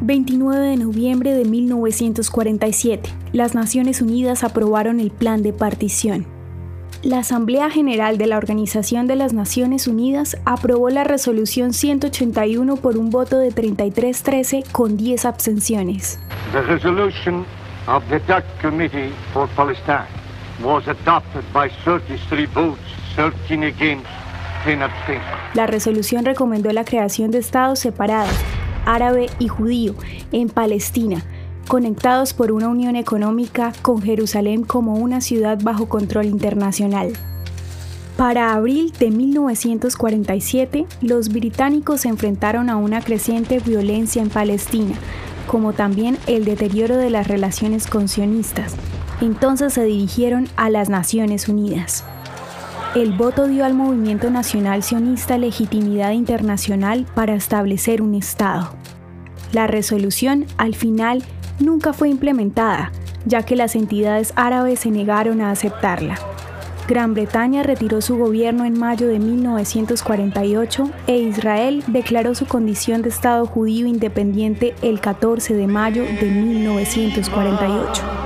29 de noviembre de 1947, las Naciones Unidas aprobaron el Plan de Partición. La Asamblea General de la Organización de las Naciones Unidas aprobó la resolución 181 por un voto de 33-13 con 10 abstenciones. The resolution of the DAC Committee for Palestine was adopted by 33 votes, 13 against, 10 abstentions. La resolución recomendó la creación de estados separados árabe y judío en Palestina, conectados por una unión económica con Jerusalén como una ciudad bajo control internacional. Para abril de 1947, los británicos se enfrentaron a una creciente violencia en Palestina, como también el deterioro de las relaciones con sionistas. Entonces se dirigieron a las Naciones Unidas. El voto dio al movimiento nacional sionista legitimidad internacional para establecer un Estado. La resolución, al final, nunca fue implementada, ya que las entidades árabes se negaron a aceptarla. Gran Bretaña retiró su gobierno en mayo de 1948 e Israel declaró su condición de Estado judío independiente el 14 de mayo de 1948.